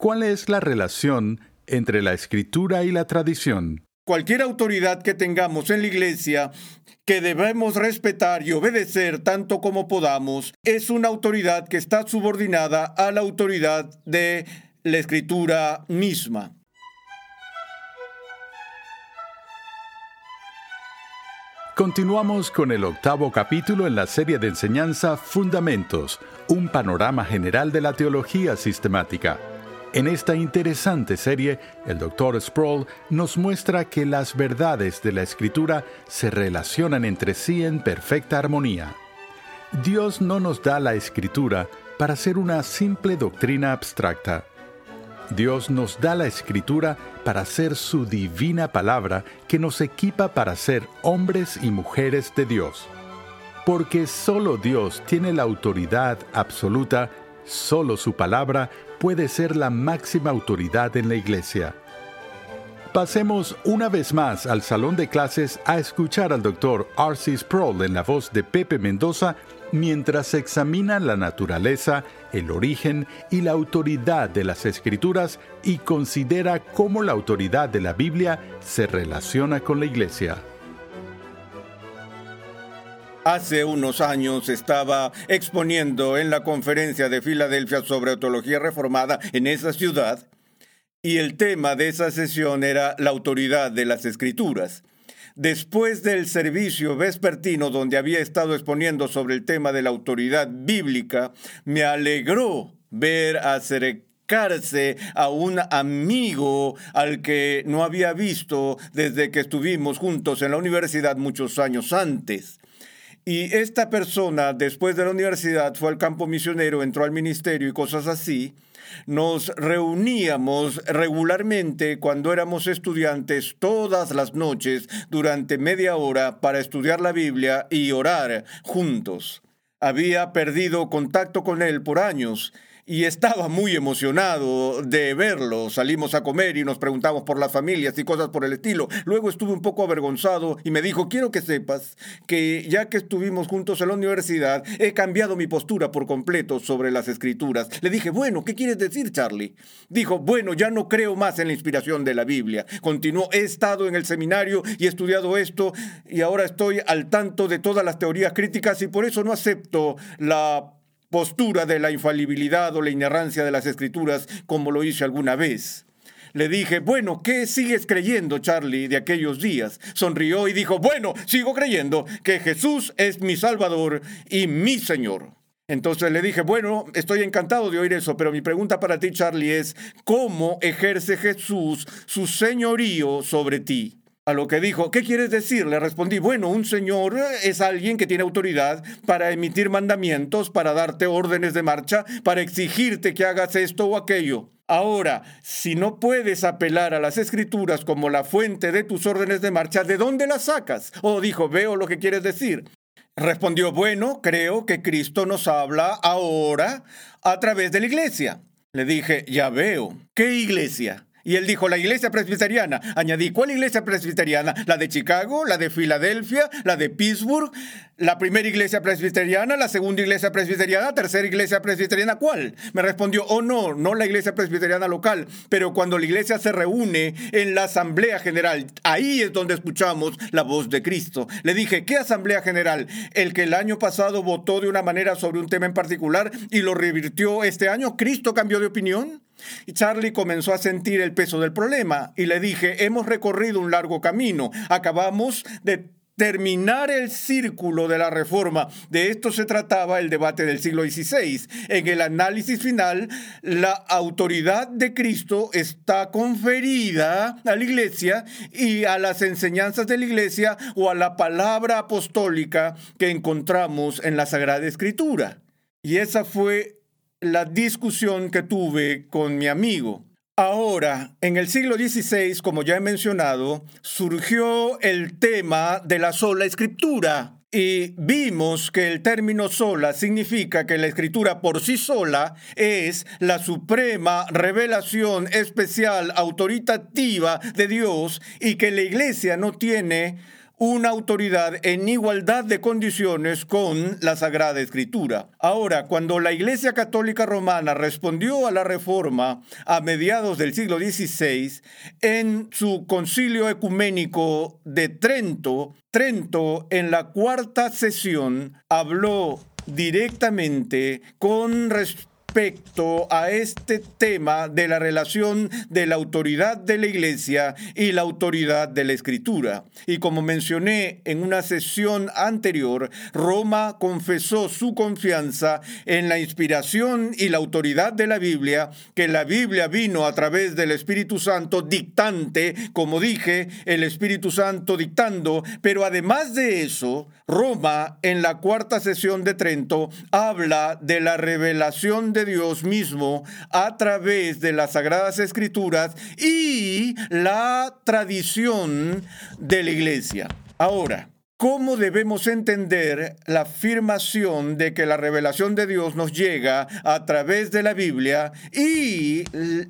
¿Cuál es la relación entre la escritura y la tradición? Cualquier autoridad que tengamos en la iglesia que debemos respetar y obedecer tanto como podamos, es una autoridad que está subordinada a la autoridad de la escritura misma. Continuamos con el octavo capítulo en la serie de enseñanza Fundamentos, un panorama general de la teología sistemática. En esta interesante serie, el Dr. Sproul nos muestra que las verdades de la Escritura se relacionan entre sí en perfecta armonía. Dios no nos da la Escritura para ser una simple doctrina abstracta. Dios nos da la Escritura para ser su divina palabra que nos equipa para ser hombres y mujeres de Dios. Porque solo Dios tiene la autoridad absoluta, solo su palabra puede ser la máxima autoridad en la iglesia. Pasemos una vez más al salón de clases a escuchar al doctor R.C. Sproul en la voz de Pepe Mendoza mientras examina la naturaleza, el origen y la autoridad de las escrituras y considera cómo la autoridad de la Biblia se relaciona con la iglesia. Hace unos años estaba exponiendo en la conferencia de Filadelfia sobre teología reformada en esa ciudad y el tema de esa sesión era la autoridad de las escrituras. Después del servicio vespertino donde había estado exponiendo sobre el tema de la autoridad bíblica, me alegró ver acercarse a un amigo al que no había visto desde que estuvimos juntos en la universidad muchos años antes. Y esta persona, después de la universidad, fue al campo misionero, entró al ministerio y cosas así. Nos reuníamos regularmente cuando éramos estudiantes todas las noches durante media hora para estudiar la Biblia y orar juntos. Había perdido contacto con él por años y estaba muy emocionado de verlo. Salimos a comer y nos preguntamos por las familias y cosas por el estilo. Luego estuve un poco avergonzado y me dijo, quiero que sepas que ya que estuvimos juntos en la universidad, he cambiado mi postura por completo sobre las escrituras. Le dije, bueno, ¿qué quieres decir, Charlie? Dijo, bueno, ya no creo más en la inspiración de la Biblia. Continuó, he estado en el seminario y he estudiado esto y ahora estoy al tanto de todas las teorías críticas y por eso no acepto la postura de la infalibilidad o la inerrancia de las escrituras como lo hice alguna vez. Le dije, bueno, ¿qué sigues creyendo, Charlie, de aquellos días? Sonrió y dijo, bueno, sigo creyendo que Jesús es mi Salvador y mi Señor. Entonces le dije, bueno, estoy encantado de oír eso, pero mi pregunta para ti, Charlie, es, ¿cómo ejerce Jesús su señorío sobre ti? A lo que dijo, ¿qué quieres decir? Le respondí, bueno, un señor es alguien que tiene autoridad para emitir mandamientos, para darte órdenes de marcha, para exigirte que hagas esto o aquello. Ahora, si no puedes apelar a las escrituras como la fuente de tus órdenes de marcha, ¿de dónde las sacas? O dijo, veo lo que quieres decir. Respondió, bueno, creo que Cristo nos habla ahora a través de la iglesia. Le dije, ya veo. ¿Qué iglesia? Y él dijo, la iglesia presbiteriana. Añadí, ¿cuál iglesia presbiteriana? ¿La de Chicago? ¿La de Filadelfia? ¿La de Pittsburgh? ¿La primera iglesia presbiteriana? ¿La segunda iglesia presbiteriana? ¿Tercera iglesia presbiteriana? ¿Cuál? Me respondió, oh no, no la iglesia presbiteriana local, pero cuando la iglesia se reúne en la asamblea general, ahí es donde escuchamos la voz de Cristo. Le dije, ¿qué asamblea general? El que el año pasado votó de una manera sobre un tema en particular y lo revirtió este año. ¿Cristo cambió de opinión? Y Charlie comenzó a sentir el peso del problema y le dije, hemos recorrido un largo camino, acabamos de terminar el círculo de la reforma. De esto se trataba el debate del siglo XVI. En el análisis final, la autoridad de Cristo está conferida a la iglesia y a las enseñanzas de la iglesia o a la palabra apostólica que encontramos en la Sagrada Escritura. Y esa fue la discusión que tuve con mi amigo. Ahora, en el siglo XVI, como ya he mencionado, surgió el tema de la sola escritura. Y vimos que el término sola significa que la escritura por sí sola es la suprema revelación especial autoritativa de Dios y que la iglesia no tiene una autoridad en igualdad de condiciones con la Sagrada Escritura. Ahora, cuando la Iglesia Católica Romana respondió a la Reforma a mediados del siglo XVI, en su concilio ecuménico de Trento, Trento en la cuarta sesión habló directamente con respecto respecto a este tema de la relación de la autoridad de la Iglesia y la autoridad de la Escritura. Y como mencioné en una sesión anterior, Roma confesó su confianza en la inspiración y la autoridad de la Biblia, que la Biblia vino a través del Espíritu Santo dictante, como dije, el Espíritu Santo dictando, pero además de eso, Roma en la cuarta sesión de Trento habla de la revelación de Dios mismo a través de las Sagradas Escrituras y la tradición de la Iglesia. Ahora, ¿Cómo debemos entender la afirmación de que la revelación de Dios nos llega a través de la Biblia y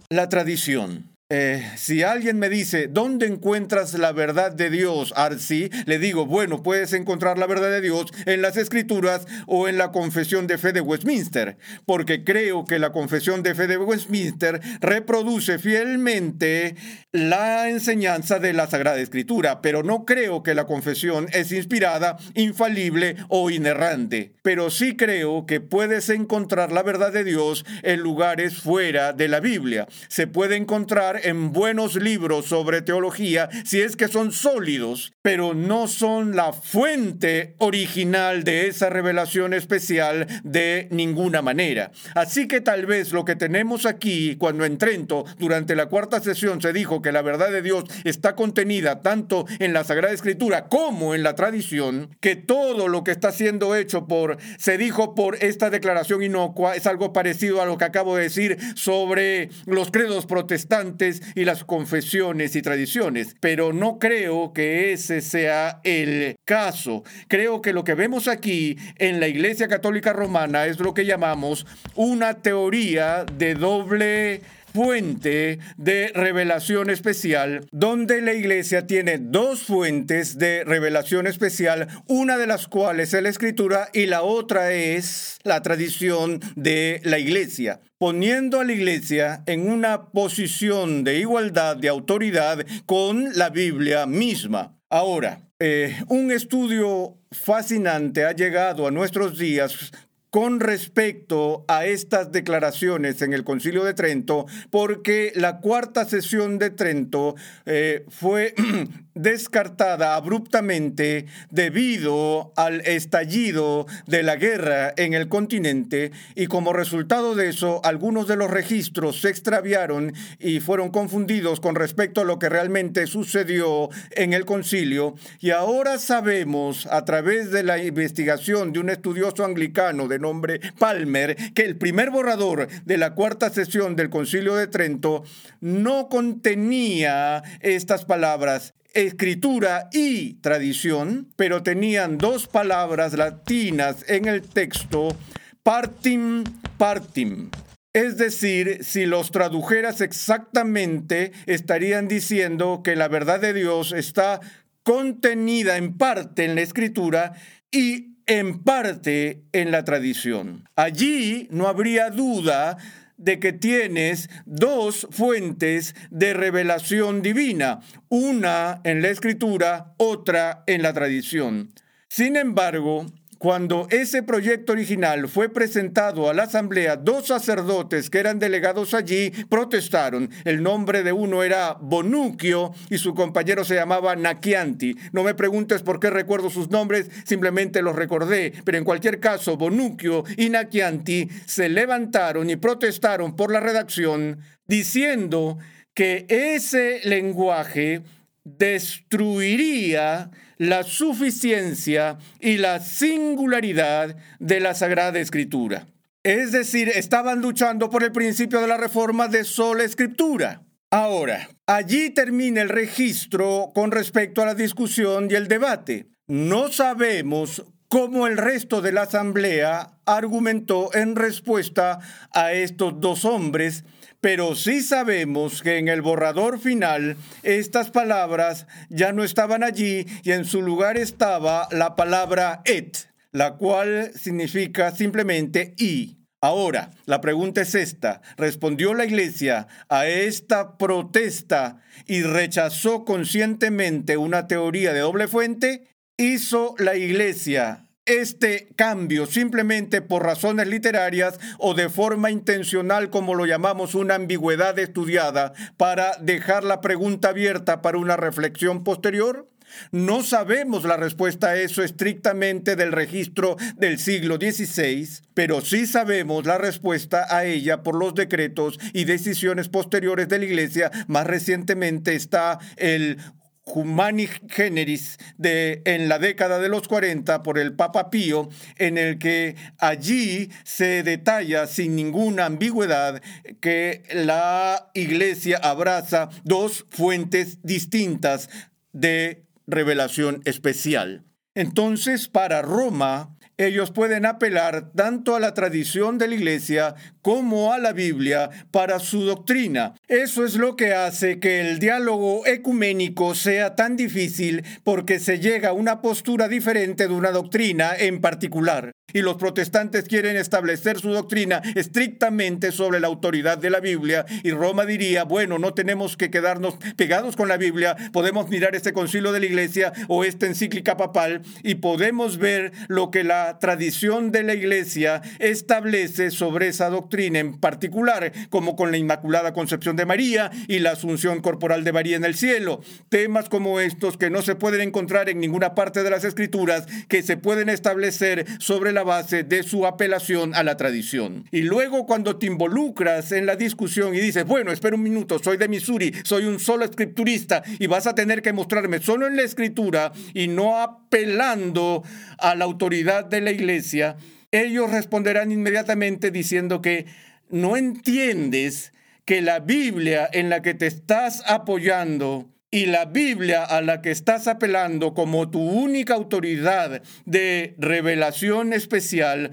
la tradición? Eh, si alguien me dice, ¿dónde encuentras la verdad de Dios, Arsi? Le digo, bueno, puedes encontrar la verdad de Dios en las escrituras o en la confesión de fe de Westminster, porque creo que la confesión de fe de Westminster reproduce fielmente la enseñanza de la Sagrada Escritura, pero no creo que la confesión es inspirada, infalible o inerrante. Pero sí creo que puedes encontrar la verdad de Dios en lugares fuera de la Biblia. Se puede encontrar en buenos libros sobre teología si es que son sólidos, pero no son la fuente original de esa revelación especial de ninguna manera. Así que tal vez lo que tenemos aquí, cuando en Trento, durante la cuarta sesión, se dijo que la verdad de Dios está contenida tanto en la Sagrada Escritura como en la tradición, que todo lo que está siendo hecho por, se dijo por esta declaración inocua, es algo parecido a lo que acabo de decir sobre los credos protestantes y las confesiones y tradiciones, pero no creo que ese sea el caso. Creo que lo que vemos aquí en la Iglesia Católica Romana es lo que llamamos una teoría de doble fuente de revelación especial, donde la iglesia tiene dos fuentes de revelación especial, una de las cuales es la escritura y la otra es la tradición de la iglesia poniendo a la iglesia en una posición de igualdad, de autoridad con la Biblia misma. Ahora, eh, un estudio fascinante ha llegado a nuestros días con respecto a estas declaraciones en el Concilio de Trento, porque la cuarta sesión de Trento eh, fue descartada abruptamente debido al estallido de la guerra en el continente y como resultado de eso algunos de los registros se extraviaron y fueron confundidos con respecto a lo que realmente sucedió en el concilio. Y ahora sabemos a través de la investigación de un estudioso anglicano de nombre Palmer que el primer borrador de la cuarta sesión del concilio de Trento no contenía estas palabras escritura y tradición, pero tenían dos palabras latinas en el texto, partim, partim. Es decir, si los tradujeras exactamente, estarían diciendo que la verdad de Dios está contenida en parte en la escritura y en parte en la tradición. Allí no habría duda de que tienes dos fuentes de revelación divina, una en la escritura, otra en la tradición. Sin embargo, cuando ese proyecto original fue presentado a la asamblea, dos sacerdotes que eran delegados allí protestaron. El nombre de uno era Bonuccio y su compañero se llamaba Naquianti. No me preguntes por qué recuerdo sus nombres, simplemente los recordé. Pero en cualquier caso, Bonuccio y Naquianti se levantaron y protestaron por la redacción diciendo que ese lenguaje destruiría la suficiencia y la singularidad de la Sagrada Escritura. Es decir, estaban luchando por el principio de la reforma de sola escritura. Ahora, allí termina el registro con respecto a la discusión y el debate. No sabemos cómo el resto de la asamblea argumentó en respuesta a estos dos hombres pero sí sabemos que en el borrador final estas palabras ya no estaban allí y en su lugar estaba la palabra et, la cual significa simplemente y. Ahora, la pregunta es esta. ¿Respondió la iglesia a esta protesta y rechazó conscientemente una teoría de doble fuente? ¿Hizo la iglesia este cambio simplemente por razones literarias o de forma intencional, como lo llamamos una ambigüedad estudiada, para dejar la pregunta abierta para una reflexión posterior? No sabemos la respuesta a eso estrictamente del registro del siglo XVI, pero sí sabemos la respuesta a ella por los decretos y decisiones posteriores de la Iglesia. Más recientemente está el Humani Generis de, en la década de los 40 por el Papa Pío, en el que allí se detalla sin ninguna ambigüedad que la Iglesia abraza dos fuentes distintas de revelación especial. Entonces, para Roma, ellos pueden apelar tanto a la tradición de la Iglesia como a la Biblia para su doctrina. Eso es lo que hace que el diálogo ecuménico sea tan difícil porque se llega a una postura diferente de una doctrina en particular. Y los protestantes quieren establecer su doctrina estrictamente sobre la autoridad de la Biblia. Y Roma diría, bueno, no tenemos que quedarnos pegados con la Biblia, podemos mirar este concilio de la iglesia o esta encíclica papal y podemos ver lo que la tradición de la iglesia establece sobre esa doctrina en particular, como con la Inmaculada Concepción de María y la Asunción Corporal de María en el cielo. Temas como estos que no se pueden encontrar en ninguna parte de las Escrituras, que se pueden establecer sobre la base de su apelación a la tradición. Y luego cuando te involucras en la discusión y dices, bueno, espera un minuto, soy de Missouri, soy un solo escriturista y vas a tener que mostrarme solo en la escritura y no apelando a la autoridad la iglesia, ellos responderán inmediatamente diciendo que no entiendes que la Biblia en la que te estás apoyando y la Biblia a la que estás apelando como tu única autoridad de revelación especial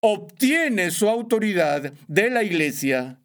obtiene su autoridad de la iglesia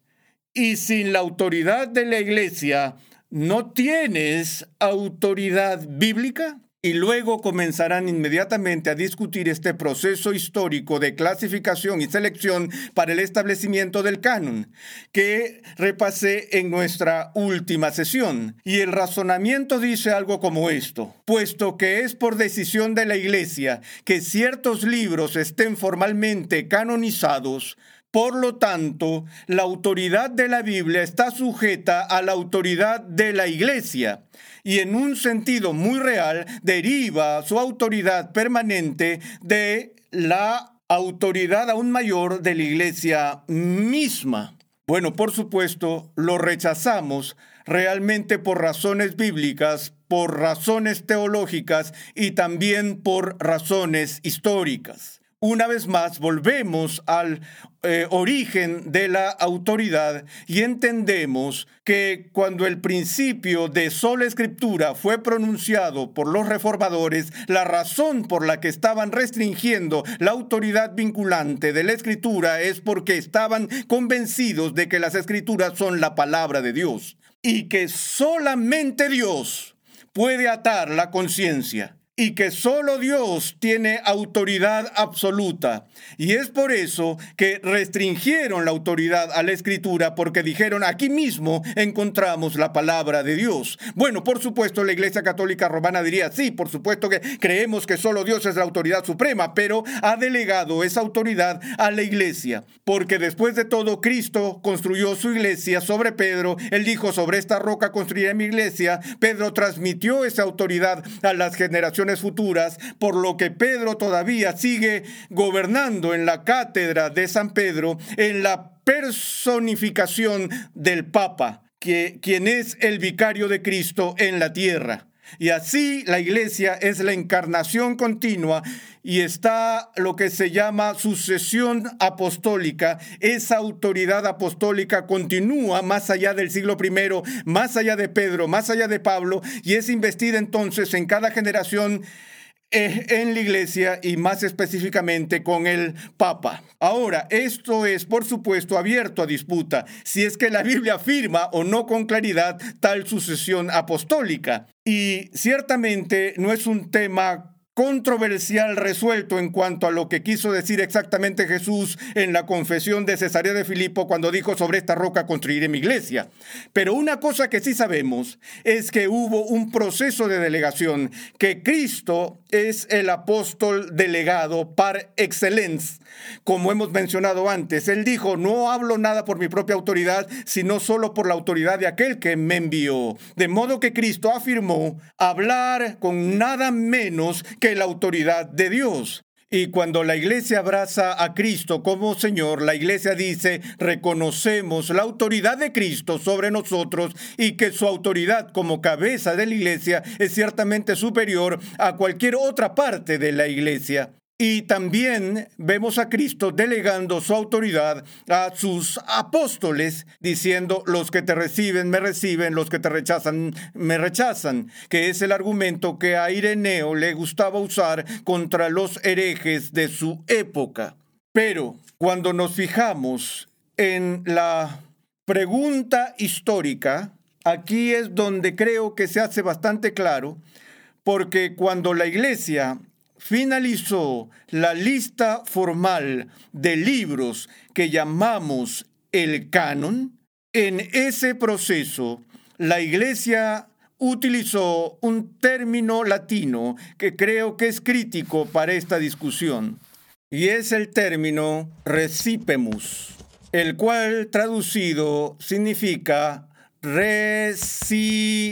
y sin la autoridad de la iglesia no tienes autoridad bíblica? Y luego comenzarán inmediatamente a discutir este proceso histórico de clasificación y selección para el establecimiento del canon, que repasé en nuestra última sesión. Y el razonamiento dice algo como esto, puesto que es por decisión de la Iglesia que ciertos libros estén formalmente canonizados, por lo tanto, la autoridad de la Biblia está sujeta a la autoridad de la Iglesia y en un sentido muy real deriva su autoridad permanente de la autoridad aún mayor de la Iglesia misma. Bueno, por supuesto, lo rechazamos realmente por razones bíblicas, por razones teológicas y también por razones históricas una vez más volvemos al eh, origen de la autoridad y entendemos que cuando el principio de sola escritura fue pronunciado por los reformadores, la razón por la que estaban restringiendo la autoridad vinculante de la escritura es porque estaban convencidos de que las escrituras son la palabra de Dios y que solamente Dios puede atar la conciencia y que solo Dios tiene autoridad absoluta. Y es por eso que restringieron la autoridad a la escritura porque dijeron aquí mismo encontramos la palabra de Dios. Bueno, por supuesto la Iglesia Católica Romana diría, sí, por supuesto que creemos que solo Dios es la autoridad suprema, pero ha delegado esa autoridad a la Iglesia, porque después de todo Cristo construyó su iglesia sobre Pedro, él dijo, sobre esta roca construiré mi iglesia, Pedro transmitió esa autoridad a las generaciones futuras, por lo que Pedro todavía sigue gobernando en la cátedra de San Pedro, en la personificación del Papa, que, quien es el vicario de Cristo en la tierra. Y así la iglesia es la encarnación continua y está lo que se llama sucesión apostólica. Esa autoridad apostólica continúa más allá del siglo I, más allá de Pedro, más allá de Pablo y es investida entonces en cada generación eh, en la iglesia y más específicamente con el Papa. Ahora, esto es, por supuesto, abierto a disputa, si es que la Biblia afirma o no con claridad tal sucesión apostólica. Y ciertamente no es un tema controversial resuelto en cuanto a lo que quiso decir exactamente Jesús en la confesión de Cesarea de Filipo cuando dijo sobre esta roca construiré mi iglesia. Pero una cosa que sí sabemos es que hubo un proceso de delegación, que Cristo es el apóstol delegado par excellence. Como hemos mencionado antes, él dijo, no hablo nada por mi propia autoridad, sino solo por la autoridad de aquel que me envió. De modo que Cristo afirmó hablar con nada menos que la autoridad de Dios. Y cuando la iglesia abraza a Cristo como Señor, la iglesia dice, reconocemos la autoridad de Cristo sobre nosotros y que su autoridad como cabeza de la iglesia es ciertamente superior a cualquier otra parte de la iglesia. Y también vemos a Cristo delegando su autoridad a sus apóstoles, diciendo, los que te reciben, me reciben, los que te rechazan, me rechazan, que es el argumento que a Ireneo le gustaba usar contra los herejes de su época. Pero cuando nos fijamos en la pregunta histórica, aquí es donde creo que se hace bastante claro, porque cuando la iglesia finalizó la lista formal de libros que llamamos el canon, en ese proceso la Iglesia utilizó un término latino que creo que es crítico para esta discusión, y es el término recipemus, el cual traducido significa recibimos.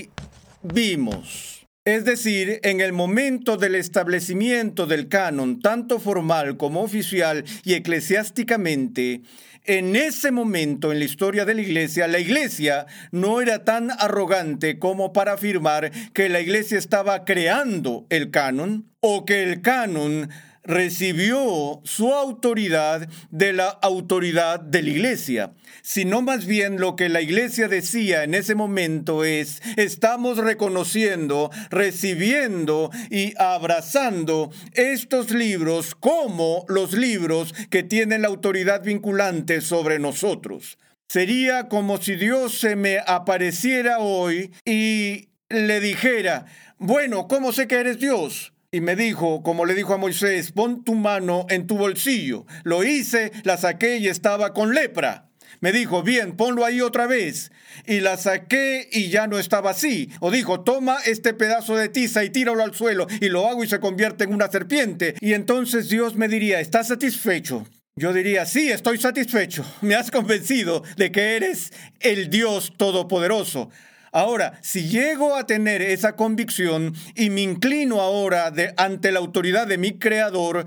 Es decir, en el momento del establecimiento del canon, tanto formal como oficial y eclesiásticamente, en ese momento en la historia de la iglesia, la iglesia no era tan arrogante como para afirmar que la iglesia estaba creando el canon o que el canon recibió su autoridad de la autoridad de la iglesia, sino más bien lo que la iglesia decía en ese momento es, estamos reconociendo, recibiendo y abrazando estos libros como los libros que tienen la autoridad vinculante sobre nosotros. Sería como si Dios se me apareciera hoy y le dijera, bueno, ¿cómo sé que eres Dios? Y me dijo, como le dijo a Moisés, pon tu mano en tu bolsillo. Lo hice, la saqué y estaba con lepra. Me dijo, bien, ponlo ahí otra vez. Y la saqué y ya no estaba así. O dijo, toma este pedazo de tiza y tíralo al suelo y lo hago y se convierte en una serpiente. Y entonces Dios me diría, ¿estás satisfecho? Yo diría, sí, estoy satisfecho. Me has convencido de que eres el Dios Todopoderoso. Ahora, si llego a tener esa convicción y me inclino ahora ante la autoridad de mi Creador,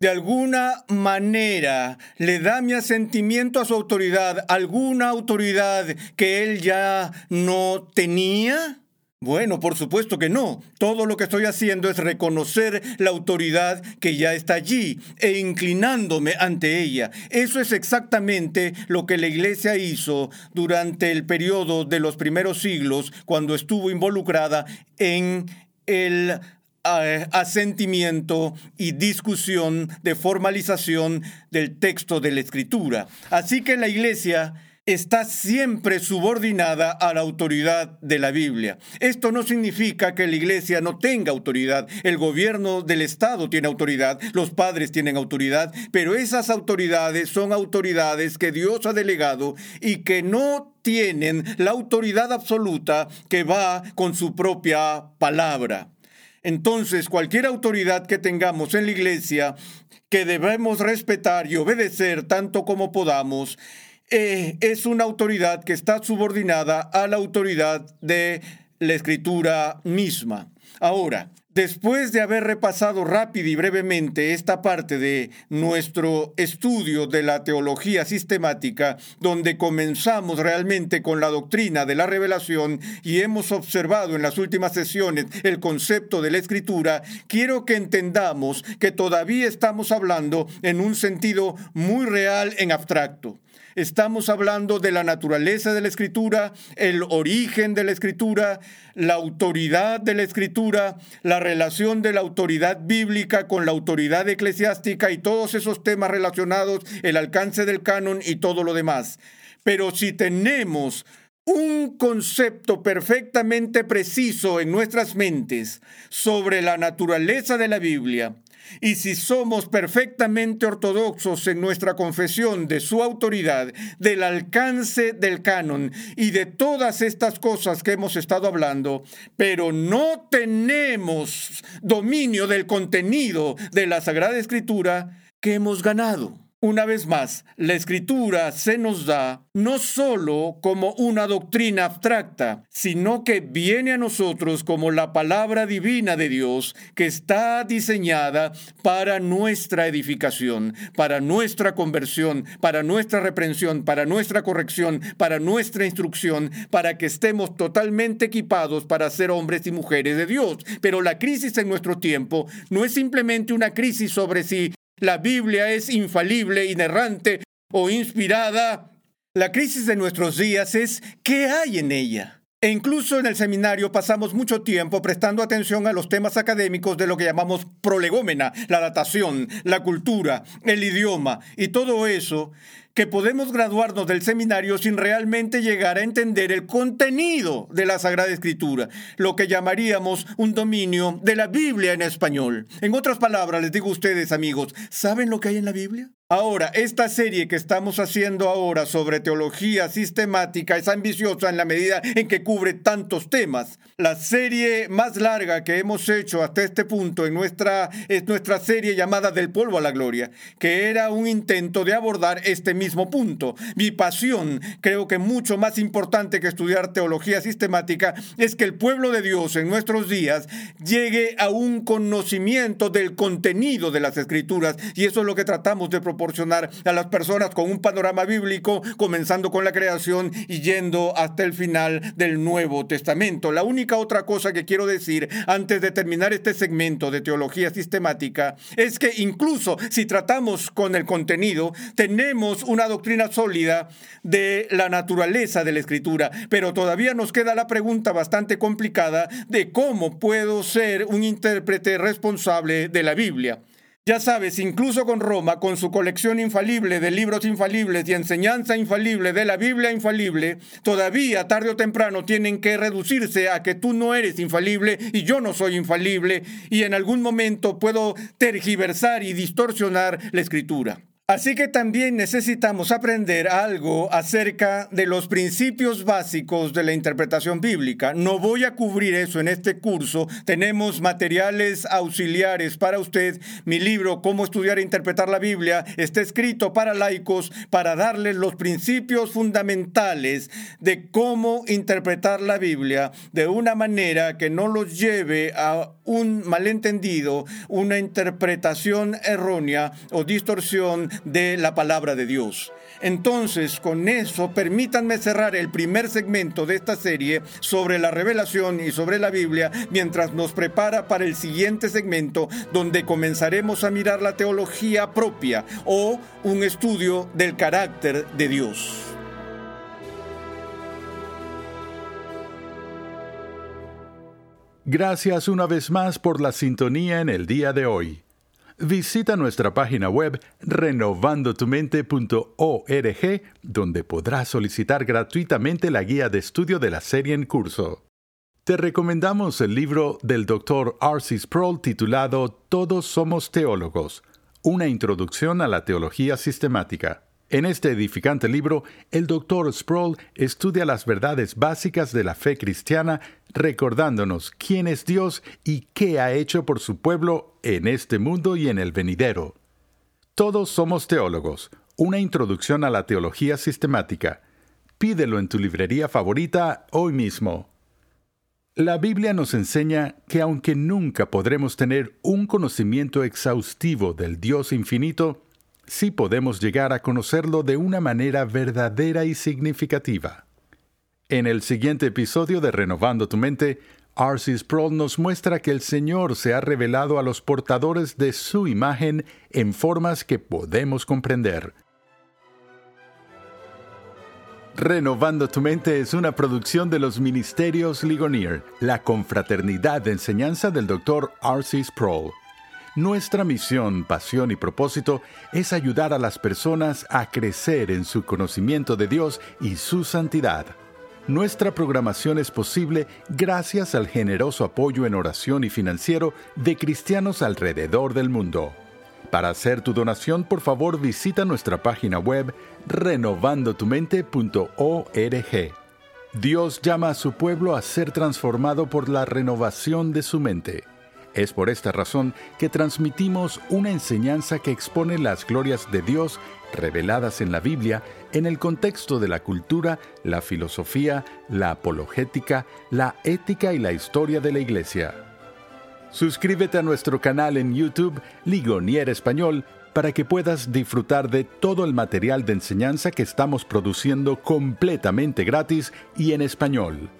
de alguna manera le da mi asentimiento a su autoridad, alguna autoridad que él ya no tenía? Bueno, por supuesto que no. Todo lo que estoy haciendo es reconocer la autoridad que ya está allí e inclinándome ante ella. Eso es exactamente lo que la iglesia hizo durante el periodo de los primeros siglos cuando estuvo involucrada en el eh, asentimiento y discusión de formalización del texto de la escritura. Así que la iglesia está siempre subordinada a la autoridad de la Biblia. Esto no significa que la iglesia no tenga autoridad. El gobierno del Estado tiene autoridad, los padres tienen autoridad, pero esas autoridades son autoridades que Dios ha delegado y que no tienen la autoridad absoluta que va con su propia palabra. Entonces, cualquier autoridad que tengamos en la iglesia, que debemos respetar y obedecer tanto como podamos, eh, es una autoridad que está subordinada a la autoridad de la escritura misma. Ahora, después de haber repasado rápido y brevemente esta parte de nuestro estudio de la teología sistemática, donde comenzamos realmente con la doctrina de la revelación y hemos observado en las últimas sesiones el concepto de la escritura, quiero que entendamos que todavía estamos hablando en un sentido muy real en abstracto. Estamos hablando de la naturaleza de la escritura, el origen de la escritura, la autoridad de la escritura, la relación de la autoridad bíblica con la autoridad eclesiástica y todos esos temas relacionados, el alcance del canon y todo lo demás. Pero si tenemos un concepto perfectamente preciso en nuestras mentes sobre la naturaleza de la Biblia, y si somos perfectamente ortodoxos en nuestra confesión de su autoridad, del alcance del canon y de todas estas cosas que hemos estado hablando, pero no tenemos dominio del contenido de la Sagrada Escritura, que hemos ganado? Una vez más, la escritura se nos da no solo como una doctrina abstracta, sino que viene a nosotros como la palabra divina de Dios que está diseñada para nuestra edificación, para nuestra conversión, para nuestra reprensión, para nuestra corrección, para nuestra instrucción, para que estemos totalmente equipados para ser hombres y mujeres de Dios. Pero la crisis en nuestro tiempo no es simplemente una crisis sobre si la Biblia es infalible, inerrante o inspirada. La crisis de nuestros días es ¿qué hay en ella? E incluso en el seminario pasamos mucho tiempo prestando atención a los temas académicos de lo que llamamos prolegómena, la datación, la cultura, el idioma y todo eso que podemos graduarnos del seminario sin realmente llegar a entender el contenido de la Sagrada Escritura, lo que llamaríamos un dominio de la Biblia en español. En otras palabras, les digo a ustedes, amigos, ¿saben lo que hay en la Biblia? Ahora, esta serie que estamos haciendo ahora sobre teología sistemática es ambiciosa en la medida en que cubre tantos temas. La serie más larga que hemos hecho hasta este punto en nuestra, es nuestra serie llamada Del polvo a la gloria, que era un intento de abordar este mismo punto. Mi pasión, creo que mucho más importante que estudiar teología sistemática, es que el pueblo de Dios en nuestros días llegue a un conocimiento del contenido de las escrituras y eso es lo que tratamos de proponer proporcionar a las personas con un panorama bíblico, comenzando con la creación y yendo hasta el final del Nuevo Testamento. La única otra cosa que quiero decir antes de terminar este segmento de teología sistemática es que incluso si tratamos con el contenido, tenemos una doctrina sólida de la naturaleza de la escritura, pero todavía nos queda la pregunta bastante complicada de cómo puedo ser un intérprete responsable de la Biblia. Ya sabes, incluso con Roma, con su colección infalible de libros infalibles y enseñanza infalible de la Biblia infalible, todavía tarde o temprano tienen que reducirse a que tú no eres infalible y yo no soy infalible y en algún momento puedo tergiversar y distorsionar la escritura. Así que también necesitamos aprender algo acerca de los principios básicos de la interpretación bíblica. No voy a cubrir eso en este curso. Tenemos materiales auxiliares para usted. Mi libro, Cómo estudiar e interpretar la Biblia, está escrito para laicos para darles los principios fundamentales de cómo interpretar la Biblia de una manera que no los lleve a un malentendido, una interpretación errónea o distorsión de la palabra de Dios. Entonces, con eso, permítanme cerrar el primer segmento de esta serie sobre la revelación y sobre la Biblia, mientras nos prepara para el siguiente segmento, donde comenzaremos a mirar la teología propia o un estudio del carácter de Dios. Gracias una vez más por la sintonía en el día de hoy. Visita nuestra página web renovandotumente.org, donde podrás solicitar gratuitamente la guía de estudio de la serie en curso. Te recomendamos el libro del Dr. R.C. Sproul titulado Todos somos teólogos, una introducción a la teología sistemática. En este edificante libro, el Dr. Sproul estudia las verdades básicas de la fe cristiana, recordándonos quién es Dios y qué ha hecho por su pueblo en este mundo y en el venidero. Todos somos teólogos, una introducción a la teología sistemática. Pídelo en tu librería favorita hoy mismo. La Biblia nos enseña que aunque nunca podremos tener un conocimiento exhaustivo del Dios infinito, sí podemos llegar a conocerlo de una manera verdadera y significativa. En el siguiente episodio de Renovando tu Mente, R.C. Sproul nos muestra que el Señor se ha revelado a los portadores de su imagen en formas que podemos comprender. Renovando tu mente es una producción de los Ministerios Ligonier, la confraternidad de enseñanza del Dr. R.C. Sproul. Nuestra misión, pasión y propósito es ayudar a las personas a crecer en su conocimiento de Dios y su santidad. Nuestra programación es posible gracias al generoso apoyo en oración y financiero de cristianos alrededor del mundo. Para hacer tu donación, por favor visita nuestra página web renovandotumente.org. Dios llama a su pueblo a ser transformado por la renovación de su mente. Es por esta razón que transmitimos una enseñanza que expone las glorias de Dios reveladas en la Biblia en el contexto de la cultura, la filosofía, la apologética, la ética y la historia de la Iglesia. Suscríbete a nuestro canal en YouTube Ligonier Español para que puedas disfrutar de todo el material de enseñanza que estamos produciendo completamente gratis y en español.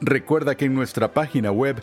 Recuerda que en nuestra página web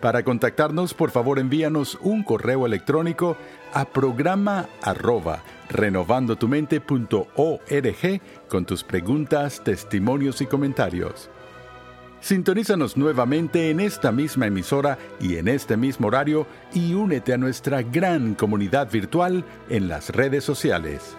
Para contactarnos, por favor envíanos un correo electrónico a programa arroba renovandotumente.org con tus preguntas, testimonios y comentarios. Sintonízanos nuevamente en esta misma emisora y en este mismo horario y únete a nuestra gran comunidad virtual en las redes sociales.